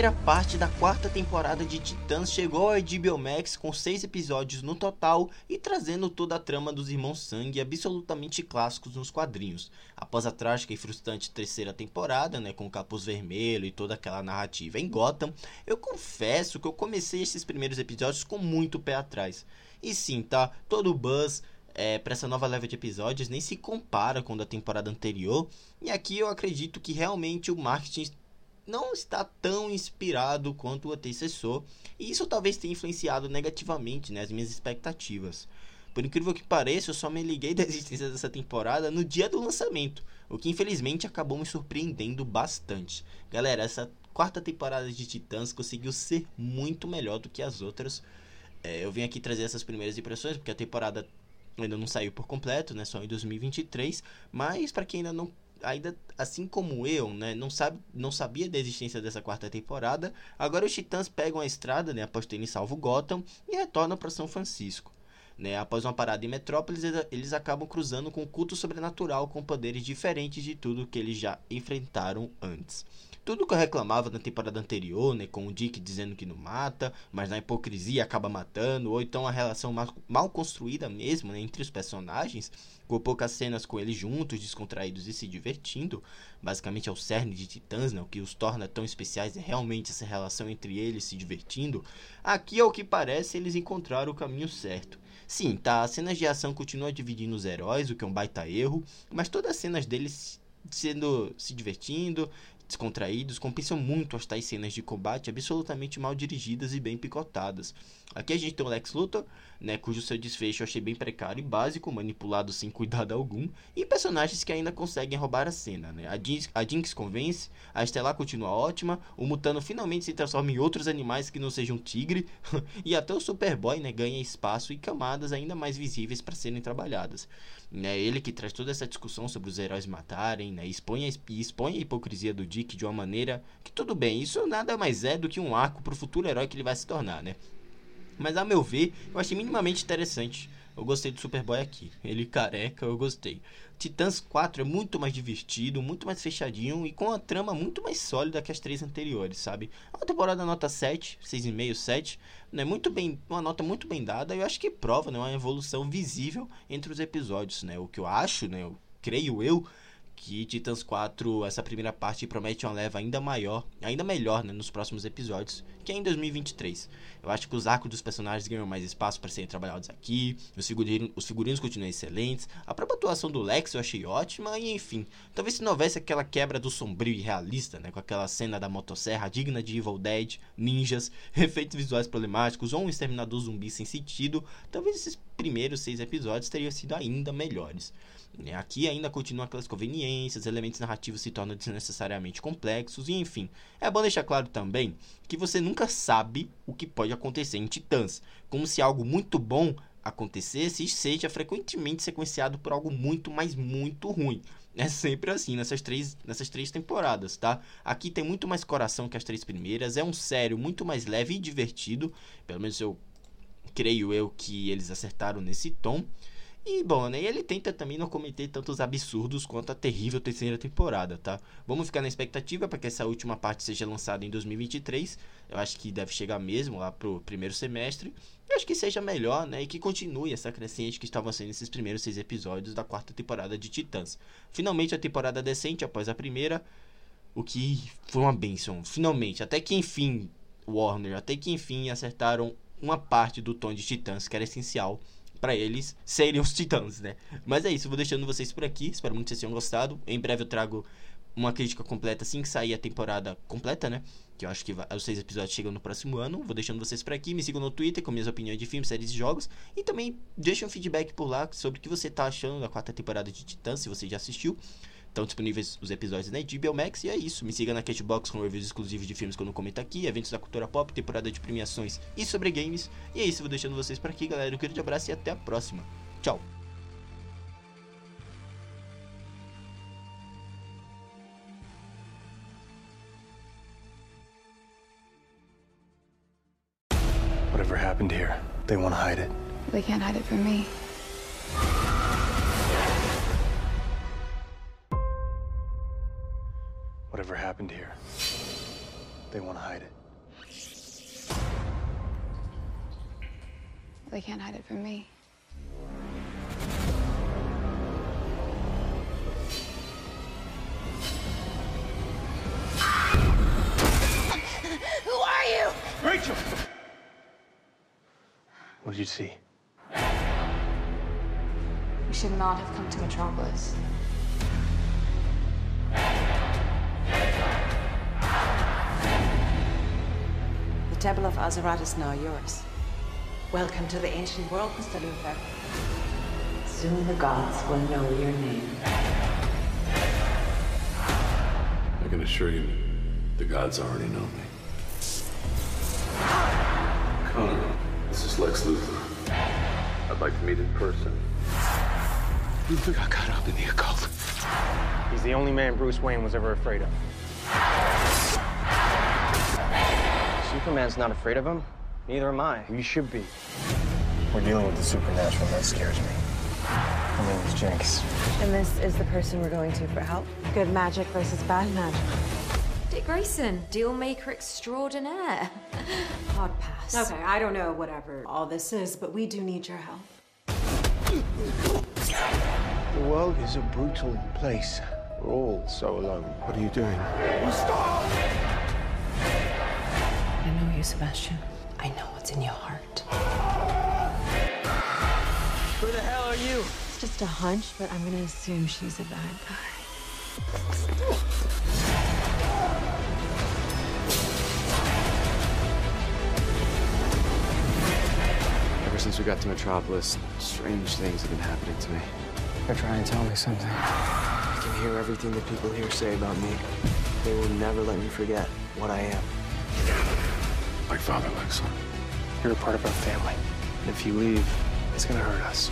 primeira parte da quarta temporada de Titãs chegou ao HBO Max com seis episódios no total e trazendo toda a trama dos Irmãos Sangue absolutamente clássicos nos quadrinhos. Após a trágica e frustrante terceira temporada, né, com o Capuz Vermelho e toda aquela narrativa em Gotham, eu confesso que eu comecei esses primeiros episódios com muito pé atrás. E sim, tá? Todo o buzz é, para essa nova leva de episódios nem se compara com o da temporada anterior. E aqui eu acredito que realmente o marketing não está tão inspirado quanto o antecessor, e isso talvez tenha influenciado negativamente né, as minhas expectativas. Por incrível que pareça, eu só me liguei da existência dessa temporada no dia do lançamento, o que infelizmente acabou me surpreendendo bastante. Galera, essa quarta temporada de Titãs conseguiu ser muito melhor do que as outras. É, eu vim aqui trazer essas primeiras impressões, porque a temporada ainda não saiu por completo, né? Só em 2023. Mas para quem ainda não ainda assim como eu, né, não sabe, não sabia da existência dessa quarta temporada. Agora os Titãs pegam a estrada, né, após terem salvo Gotham e retornam para São Francisco. Né, após uma parada em Metrópolis, eles acabam cruzando com um culto sobrenatural com poderes diferentes de tudo que eles já enfrentaram antes. Tudo que eu reclamava na temporada anterior, né, com o Dick dizendo que não mata, mas na hipocrisia acaba matando, ou então a relação mal, construída mesmo né, entre os personagens, com poucas cenas com eles juntos, descontraídos e se divertindo, basicamente é o cerne de Titãs, né, o que os torna tão especiais é realmente essa relação entre eles se divertindo. Aqui, ao que parece, eles encontraram o caminho certo. Sim, tá, as cenas de ação continuam dividindo os heróis, o que é um baita erro, mas todas as cenas deles sendo se divertindo, descontraídos compensam muito as tais cenas de combate absolutamente mal dirigidas e bem picotadas. Aqui a gente tem o Lex Luthor, né, cujo seu desfecho eu achei bem precário e básico, manipulado sem cuidado algum, e personagens que ainda conseguem roubar a cena. Né? A, Jinx, a Jinx convence, a Estelar continua ótima, o Mutano finalmente se transforma em outros animais que não sejam tigre, e até o Superboy né, ganha espaço e camadas ainda mais visíveis para serem trabalhadas. Né, ele que traz toda essa discussão sobre os heróis matarem, né, expõe, a, expõe a hipocrisia do Dick de uma maneira que tudo bem, isso nada mais é do que um arco para o futuro herói que ele vai se tornar, né? Mas a meu ver, eu achei minimamente interessante. Eu gostei do Superboy aqui. Ele careca, eu gostei. Titãs 4 é muito mais divertido, muito mais fechadinho e com a trama muito mais sólida que as três anteriores, sabe? É uma temporada nota 7, 6,5, 7, né? Muito bem, uma nota muito bem dada. Eu acho que prova, né, uma evolução visível entre os episódios, né? O que eu acho, né, eu creio eu, que Titans 4, essa primeira parte, promete uma leva ainda maior, ainda melhor né, nos próximos episódios, que é em 2023. Eu acho que os arcos dos personagens ganham mais espaço para serem trabalhados aqui, os figurinos, os figurinos continuam excelentes, a própria atuação do Lex eu achei ótima, e enfim, talvez se não houvesse aquela quebra do sombrio e realista, né, com aquela cena da motosserra digna de Evil Dead, ninjas, efeitos visuais problemáticos ou um exterminador zumbi sem sentido, talvez esses primeiros seis episódios teriam sido ainda melhores. Né? Aqui ainda continua aquelas conveniências, elementos narrativos se tornam desnecessariamente complexos, e enfim. É bom deixar claro também que você nunca sabe o que pode acontecer em Titãs, como se algo muito bom acontecesse e seja frequentemente sequenciado por algo muito, mas muito ruim. É sempre assim nessas três, nessas três temporadas, tá? Aqui tem muito mais coração que as três primeiras, é um sério muito mais leve e divertido, pelo menos eu creio eu que eles acertaram nesse tom. E bom, né? ele tenta também não cometer tantos absurdos quanto a terrível terceira temporada, tá? Vamos ficar na expectativa para que essa última parte seja lançada em 2023. Eu acho que deve chegar mesmo lá pro primeiro semestre. Eu acho que seja melhor, né? E que continue essa crescente que estava sendo esses primeiros seis episódios da quarta temporada de Titãs. Finalmente a temporada decente após a primeira, o que foi uma benção. Finalmente, até que enfim, Warner, até que enfim acertaram uma parte do tom de Titãs que era essencial para eles serem os titãs, né? Mas é isso, vou deixando vocês por aqui. Espero muito que vocês tenham gostado. Em breve eu trago uma crítica completa assim que sair a temporada completa, né? Que eu acho que os seis episódios chegam no próximo ano. Vou deixando vocês por aqui. Me sigam no Twitter com minhas opiniões de filmes, séries e jogos. E também deixem um feedback por lá sobre o que você tá achando da quarta temporada de Titãs, se você já assistiu. Estão disponíveis os episódios na HBO Max. E é isso. Me siga na Catbox com reviews exclusivos de filmes que eu não comento aqui, eventos da cultura pop, temporada de premiações e sobre games. E é isso. Vou deixando vocês por aqui, galera. Um grande abraço e até a próxima. Tchau. Whatever happened here, they want to hide it. They can't hide it from me. Whatever happened here, They want to hide it. They can't hide it from me. Who are you? Rachel! What did you see? We should not have come to Metropolis. Temple of Azeroth is now yours. Welcome to the ancient world, Mr. Luther. Soon the gods will know your name. I can assure you, the gods already know me. Connor, this is Lex Luthor. I'd like to meet in person. Luther got caught up in the occult. He's the only man Bruce Wayne was ever afraid of. Superman's not afraid of him. Neither am I. You should be. We're dealing with the supernatural, and that scares me. My name is Jinx. And this is the person we're going to for help? Good magic versus bad magic. Dick Grayson, deal maker extraordinaire. Hard pass. Okay, I don't know whatever all this is, but we do need your help. The world is a brutal place. We're all so alone. What are you doing? I know you, Sebastian. I know what's in your heart. Who the hell are you? It's just a hunch, but I'm gonna assume she's a bad guy. Ever since we got to Metropolis, strange things have been happening to me. They're trying to tell me something. I can hear everything that people here say about me. They will never let me forget what I am. My father, like son. You're a part of our family. And if you leave, it's gonna hurt us.